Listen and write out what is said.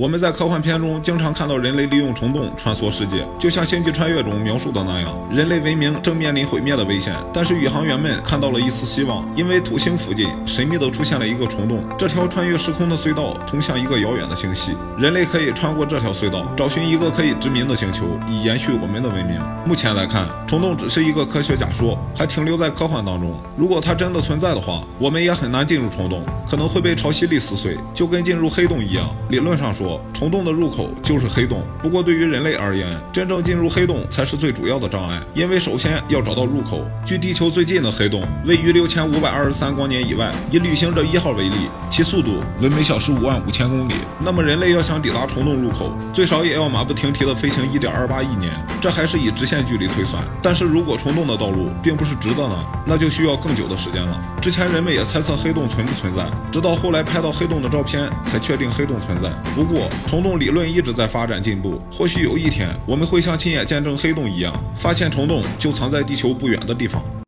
我们在科幻片中经常看到人类利用虫洞穿梭世界，就像《星际穿越》中描述的那样，人类文明正面临毁灭的危险。但是宇航员们看到了一丝希望，因为土星附近神秘地出现了一个虫洞，这条穿越时空的隧道通向一个遥远的星系，人类可以穿过这条隧道，找寻一个可以殖民的星球，以延续我们的文明。目前来看，虫洞只是一个科学假说，还停留在科幻当中。如果它真的存在的话，我们也很难进入虫洞，可能会被潮汐力撕碎，就跟进入黑洞一样。理论上说，虫洞的入口就是黑洞。不过对于人类而言，真正进入黑洞才是最主要的障碍，因为首先要找到入口。距地球最近的黑洞位于六千五百二十三光年以外。以旅行者一号为例，其速度为每小时五万五千公里。那么人类要想抵达虫洞入口，最少也要马不停蹄地飞行一点二八亿年。这还是以直线距离推算。但是如果虫洞的道路并不是直的呢？那就需要更久的时间了。之前人们也猜测黑洞存不存在，直到后来拍到黑洞的照片，才确定黑洞存在。不过虫洞理论一直在发展进步，或许有一天我们会像亲眼见证黑洞一样，发现虫洞就藏在地球不远的地方。